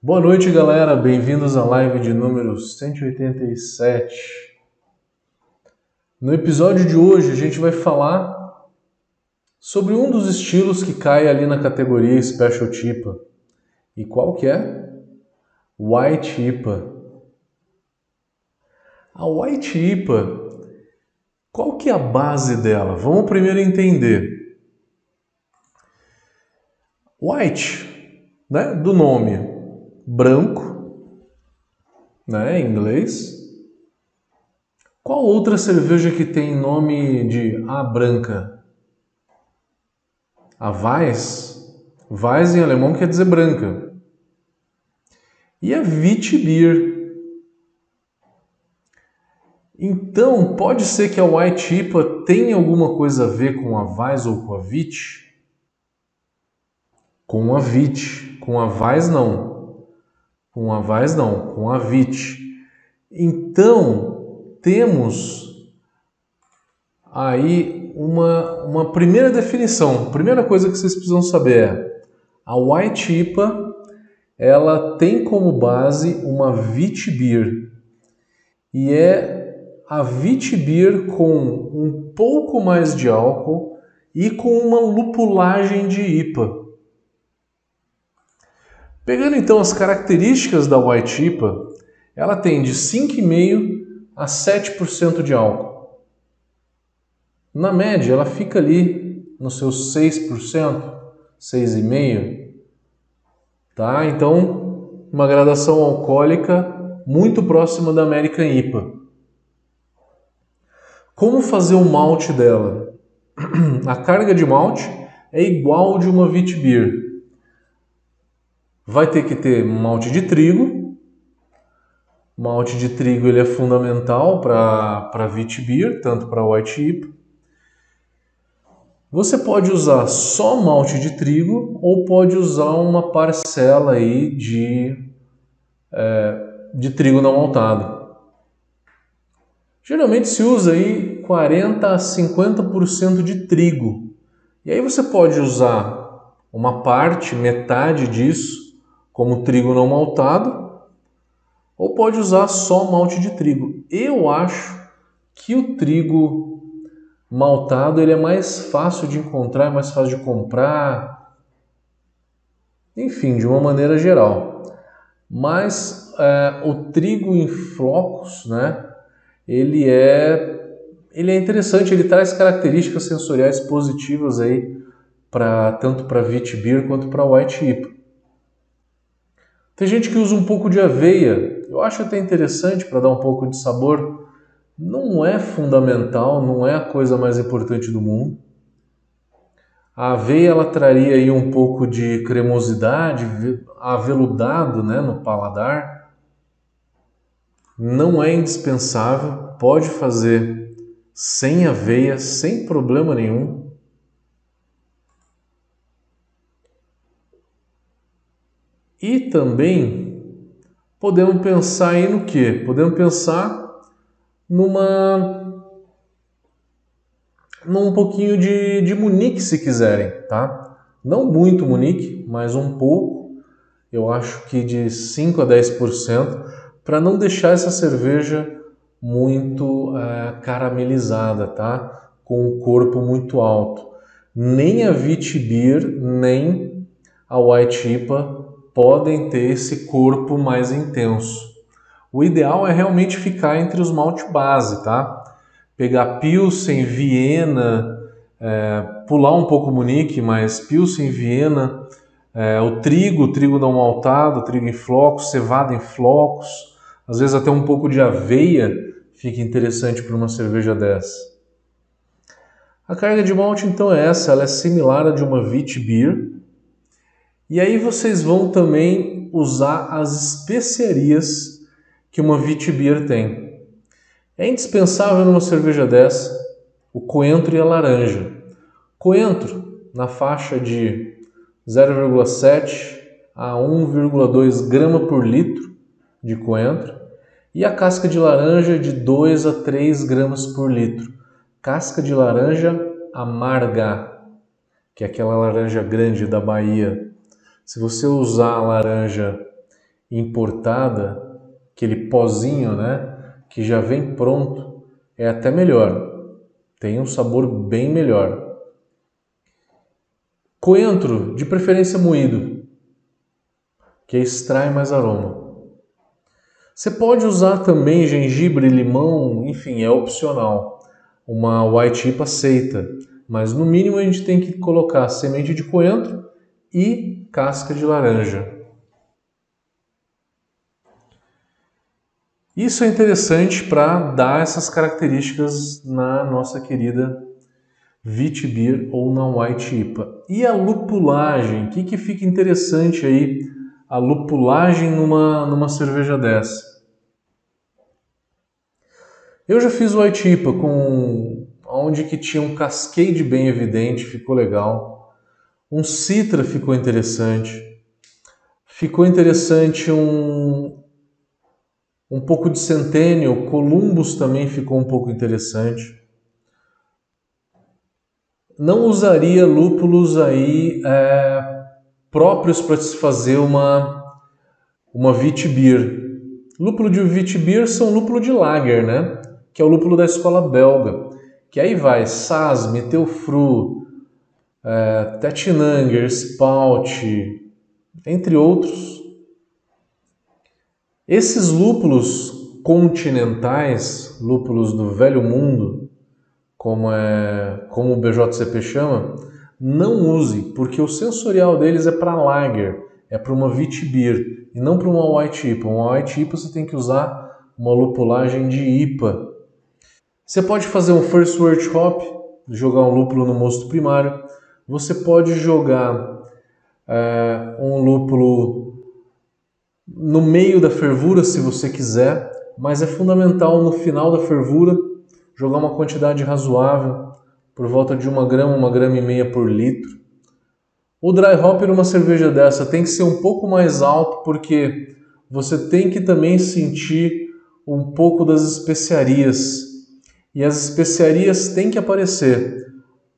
Boa noite, galera. Bem-vindos à live de número 187. No episódio de hoje, a gente vai falar sobre um dos estilos que cai ali na categoria Special Tipa. E qual que é? White IPA. A White IPA, qual que é a base dela? Vamos primeiro entender. White, né, do nome, branco, né, em inglês. Qual outra cerveja que tem nome de A branca? A Weiss? Weiss em alemão quer dizer branca. E a Witbier. Então, pode ser que a White IPA tenha alguma coisa a ver com a Weiss ou com a Vit? Com a Vit. Com a Weiss, não. Com a Vaz não, com a VIT. Então, temos aí uma, uma primeira definição. Primeira coisa que vocês precisam saber é a White IPA ela tem como base uma VIT Beer e é a VIT Beer com um pouco mais de álcool e com uma lupulagem de IPA. Pegando então as características da White IPA, ela tem de 5,5% a 7% de álcool. Na média, ela fica ali nos seus 6%, 6,5%. Tá? Então, uma gradação alcoólica muito próxima da American IPA. Como fazer o malte dela? A carga de malte é igual de uma Witbier, vai ter que ter malte de trigo. Malte de trigo ele é fundamental para Beer, tanto para White IPA. Você pode usar só malte de trigo ou pode usar uma parcela aí de, é, de trigo não maltado. Geralmente se usa aí 40 a 50% de trigo. E aí você pode usar uma parte, metade disso, como trigo não maltado, ou pode usar só malte de trigo. Eu acho que o trigo maltado ele é mais fácil de encontrar, é mais fácil de comprar, enfim, de uma maneira geral. Mas é, o trigo em flocos, né? Ele é ele é interessante, ele traz características sensoriais positivas aí para tanto para Wheat Beer quanto para White IPA. Tem gente que usa um pouco de aveia. Eu acho até interessante para dar um pouco de sabor. Não é fundamental, não é a coisa mais importante do mundo. A aveia ela traria aí um pouco de cremosidade, aveludado, né, no paladar. Não é indispensável, pode fazer sem aveia, sem problema nenhum. E também podemos pensar aí no que? Podemos pensar numa num pouquinho de, de Munique se quiserem, tá? Não muito Munique, mas um pouco, eu acho que de 5 a 10%, para não deixar essa cerveja muito é, caramelizada, tá? Com o corpo muito alto. Nem a Vitibir, nem a White IPA podem ter esse corpo mais intenso. O ideal é realmente ficar entre os malte base, tá? Pegar Pilsen, Viena, é, pular um pouco Munique, mas Pilsen, Viena, é, o trigo, o trigo não maltado, trigo em flocos, cevada em flocos, às vezes até um pouco de aveia fica interessante para uma cerveja dessa. A carga de malte então é essa, ela é similar à de uma Wheat Beer, e aí vocês vão também usar as especiarias que uma Vitibir tem. É indispensável numa cerveja dessa o coentro e a laranja. Coentro na faixa de 0,7 a 1,2 grama por litro de coentro e a casca de laranja de 2 a 3 gramas por litro. Casca de laranja amarga, que é aquela laranja grande da Bahia, se você usar a laranja importada, aquele pozinho, né, que já vem pronto, é até melhor. Tem um sabor bem melhor. Coentro, de preferência moído, que extrai mais aroma. Você pode usar também gengibre, limão, enfim, é opcional. Uma white IPA aceita, mas no mínimo a gente tem que colocar semente de coentro e casca de laranja. Isso é interessante para dar essas características na nossa querida Vitibir ou na White IPA. E a lupulagem? O que, que fica interessante aí a lupulagem numa, numa cerveja dessa? Eu já fiz White IPA com onde que tinha um cascade bem evidente, ficou legal. Um citra ficou interessante. Ficou interessante um, um pouco de Centennial, Columbus também ficou um pouco interessante. Não usaria lúpulos aí é, próprios para se fazer uma uma Vitbier. Lúpulo de Vitbier são lúpulo de lager, né? Que é o lúpulo da escola belga. Que aí vai Sas, Meteufru, é, Tettnanger, Spout, entre outros esses lúpulos continentais, lúpulos do velho mundo, como, é, como o BJCP chama, não use, porque o sensorial deles é para lager, é para uma Vitibir e não para uma White IPA. Uma White IPA você tem que usar uma lupulagem de IPA. Você pode fazer um First Word Hop, jogar um lúpulo no mosto primário. Você pode jogar é, um lúpulo no meio da fervura, se você quiser, mas é fundamental no final da fervura jogar uma quantidade razoável, por volta de uma grama, uma grama e meia por litro. O dry hop numa cerveja dessa tem que ser um pouco mais alto porque você tem que também sentir um pouco das especiarias. E as especiarias têm que aparecer,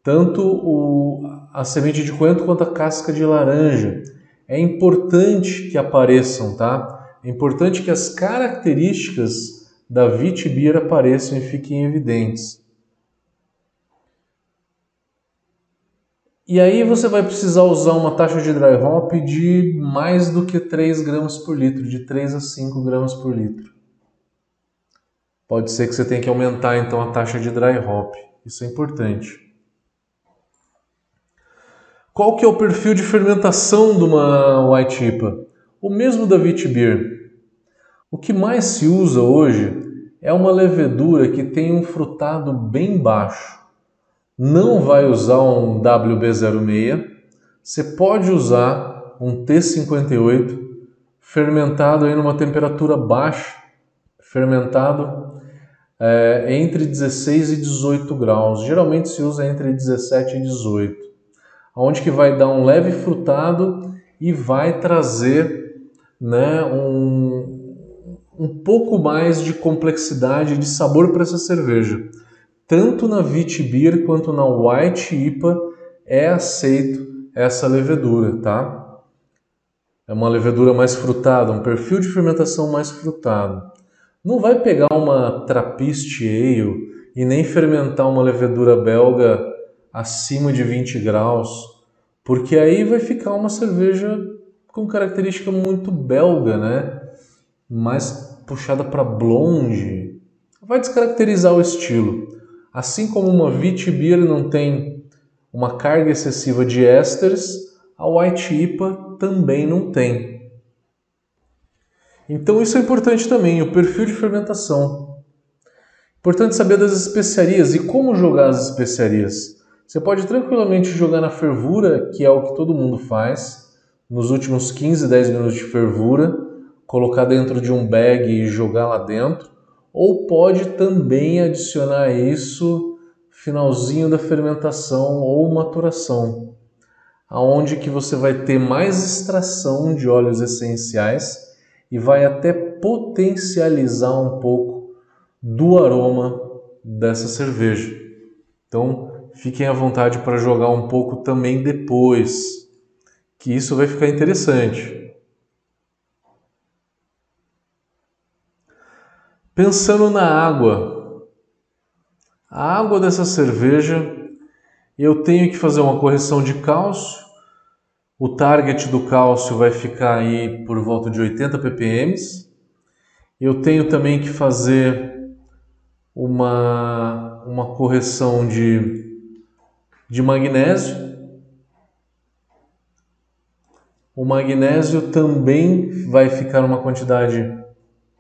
tanto o, a semente de coentro quanto a casca de laranja é importante que apareçam, tá? É importante que as características da Vitibir apareçam e fiquem evidentes. E aí você vai precisar usar uma taxa de dry hop de mais do que 3 gramas por litro, de 3 a 5 gramas por litro. Pode ser que você tenha que aumentar então a taxa de dry hop. Isso é importante. Qual que é o perfil de fermentação de uma White IPA? O mesmo da Vitibir. O que mais se usa hoje é uma levedura que tem um frutado bem baixo. Não vai usar um WB06, você pode usar um T58 fermentado em uma temperatura baixa, fermentado é, entre 16 e 18 graus. Geralmente se usa entre 17 e 18 onde que vai dar um leve frutado e vai trazer né, um, um pouco mais de complexidade de sabor para essa cerveja. Tanto na Vitibir quanto na White IPA é aceito essa levedura, tá? É uma levedura mais frutada, um perfil de fermentação mais frutado. Não vai pegar uma Trappist Ale e nem fermentar uma levedura belga acima de 20 graus, porque aí vai ficar uma cerveja com característica muito belga, né? Mais puxada para blonde. Vai descaracterizar o estilo. Assim como uma Vitibir não tem uma carga excessiva de ésteres, a White IPA também não tem. Então isso é importante também, o perfil de fermentação. Importante saber das especiarias e como jogar as especiarias. Você pode tranquilamente jogar na fervura, que é o que todo mundo faz, nos últimos 15, 10 minutos de fervura, colocar dentro de um bag e jogar lá dentro, ou pode também adicionar isso finalzinho da fermentação ou maturação, aonde que você vai ter mais extração de óleos essenciais e vai até potencializar um pouco do aroma dessa cerveja. Então, fiquem à vontade para jogar um pouco também depois, que isso vai ficar interessante. Pensando na água, a água dessa cerveja, eu tenho que fazer uma correção de cálcio. O target do cálcio vai ficar aí por volta de 80 ppm. Eu tenho também que fazer uma, uma correção de, de magnésio. O magnésio também vai ficar uma quantidade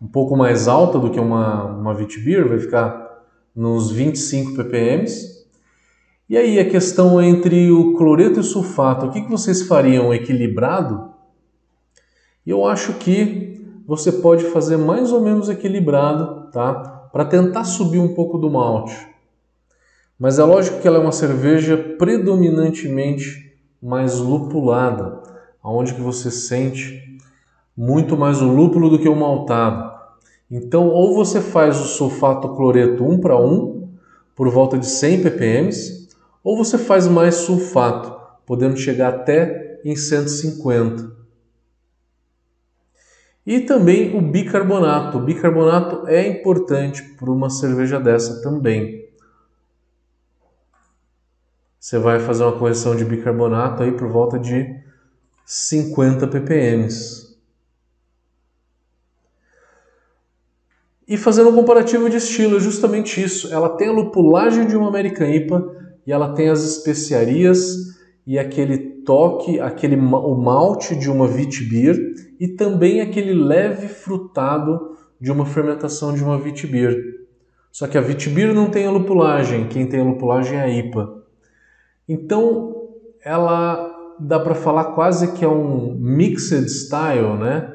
um pouco mais alta do que uma, uma Vitibir, vai ficar nos 25 ppm. E aí a questão entre o cloreto e o sulfato, o que, que vocês fariam equilibrado? Eu acho que você pode fazer mais ou menos equilibrado, tá? Para tentar subir um pouco do malte. Mas é lógico que ela é uma cerveja predominantemente mais lupulada, aonde que você sente muito mais o lúpulo do que o maltado. Então, ou você faz o sulfato cloreto 1 para 1, por volta de 100 ppm, ou você faz mais sulfato, podendo chegar até em 150. E também o bicarbonato. O bicarbonato é importante para uma cerveja dessa também. Você vai fazer uma correção de bicarbonato aí por volta de 50 ppm. E fazendo um comparativo de estilo, é justamente isso. Ela tem a lupulagem de uma American IPA e ela tem as especiarias e aquele toque, aquele o malte de uma Witbier e também aquele leve frutado de uma fermentação de uma Witbier. Só que a Witbier não tem a lupulagem, quem tem a lupulagem é a IPA. Então, ela dá para falar quase que é um mixed style, né?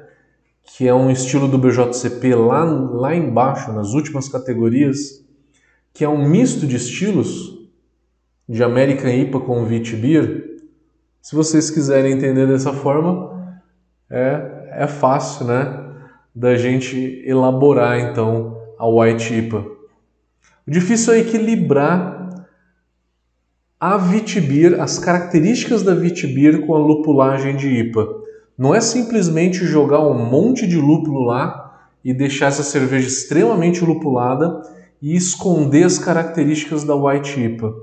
que é um estilo do BJCP lá, lá embaixo, nas últimas categorias, que é um misto de estilos de American IPA com Wheat Beer. Se vocês quiserem entender dessa forma, é, é fácil, né? Da gente elaborar então a White IPA. O difícil é equilibrar a Vitibir, as características da Vitibir com a lupulagem de IPA. Não é simplesmente jogar um monte de lúpulo lá e deixar essa cerveja extremamente lupulada e esconder as características da White IPA.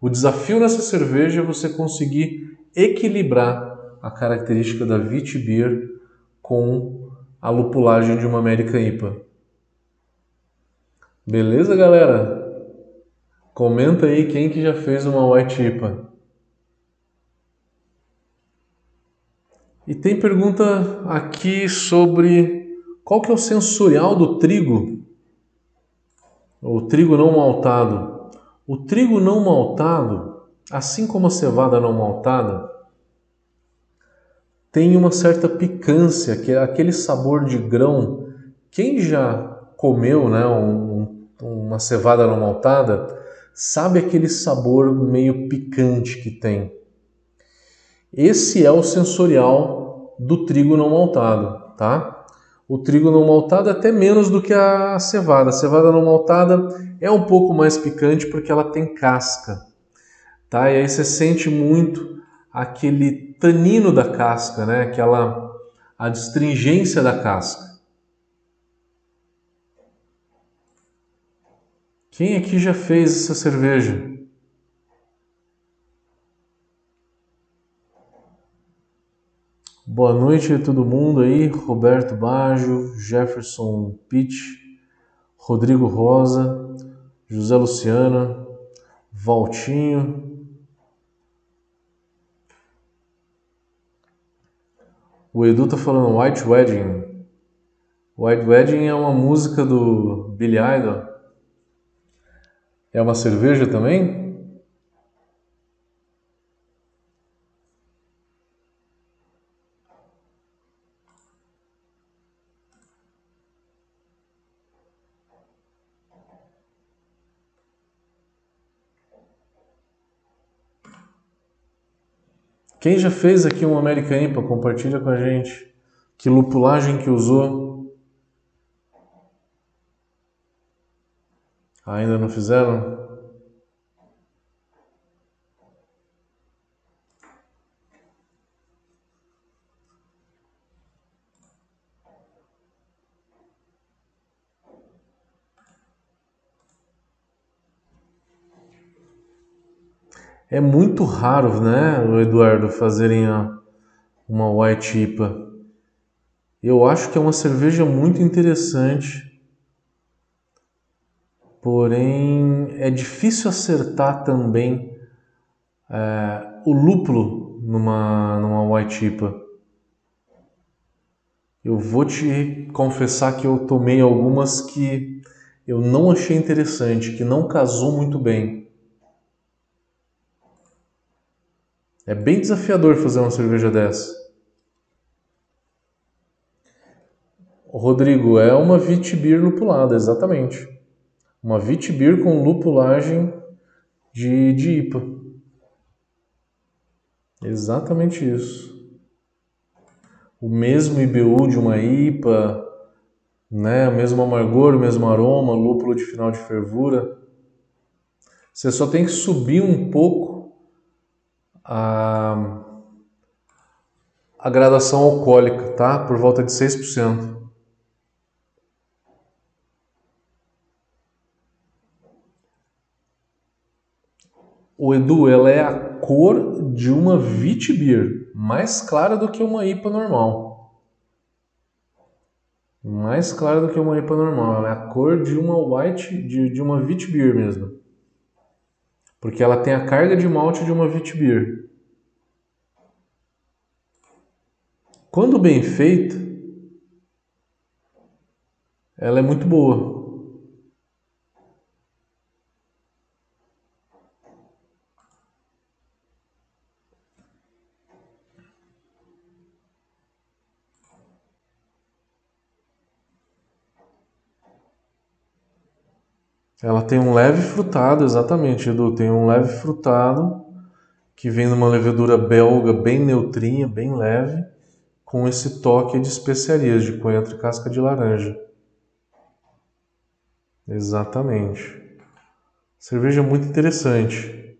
O desafio nessa cerveja é você conseguir equilibrar a característica da Beer com a lupulagem de uma American IPA. Beleza, galera? Comenta aí quem que já fez uma White IPA. E tem pergunta aqui sobre qual que é o sensorial do trigo, o trigo não maltado. O trigo não maltado, assim como a cevada não maltada, tem uma certa picância, que é aquele sabor de grão. Quem já comeu né, um, uma cevada não maltada sabe aquele sabor meio picante que tem. Esse é o sensorial do trigo não maltado, tá? O trigo não maltado é até menos do que a cevada. A cevada não maltada é um pouco mais picante porque ela tem casca, tá? E aí você sente muito aquele tanino da casca, né? Aquela a astringência da casca. Quem aqui já fez essa cerveja? Boa noite a todo mundo aí, Roberto Baggio, Jefferson Pitt, Rodrigo Rosa, José Luciana, Valtinho. O Edu tá falando White Wedding. White Wedding é uma música do Billy Idol. É uma cerveja também? Quem já fez aqui um American IPA, compartilha com a gente. Que lupulagem que usou? Ainda não fizeram? É muito raro, né, Eduardo, fazerem a, uma white IPA. Eu acho que é uma cerveja muito interessante porém é difícil acertar também é, o lúpulo numa, numa White IPA. Eu vou te confessar que eu tomei algumas que eu não achei interessante, que não casou muito bem. É bem desafiador fazer uma cerveja dessa. Rodrigo, é uma Vitibir lupulada, exatamente. Uma Vitibir com lupulagem de, de IPA. Exatamente isso. O mesmo IBU de uma IPA, né? o mesmo amargor, o mesmo aroma, lúpulo de final de fervura. Você só tem que subir um pouco a, a gradação alcoólica, tá? Por volta de 6%. O Edu, ela é a cor de uma Vitibir, mais clara do que uma IPA normal. Mais clara do que uma IPA normal. Ela é a cor de uma White, de, de uma Vitibir mesmo. Porque ela tem a carga de malte de uma Vitibir. Quando bem feita, ela é muito boa. Ela tem um leve frutado, exatamente, Edu. Tem um leve frutado que vem numa levedura belga bem neutrinha, bem leve, com esse toque de especiarias de coentro e casca de laranja. Exatamente. Cerveja muito interessante.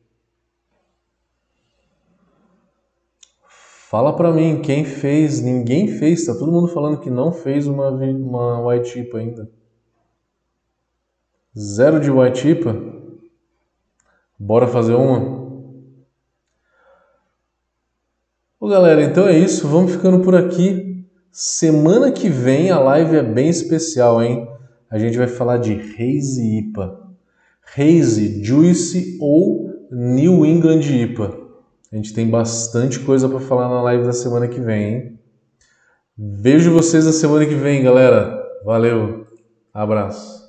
Fala para mim, quem fez? Ninguém fez, tá todo mundo falando que não fez uma, uma white chip ainda. Zero de white IPA? Bora fazer uma? Bom, galera, então é isso. Vamos ficando por aqui. Semana que vem a live é bem especial, hein? A gente vai falar de Haze IPA. Haze, Juice ou New England IPA. A gente tem bastante coisa para falar na live da semana que vem, hein? Vejo vocês na semana que vem, galera. Valeu. Abraço.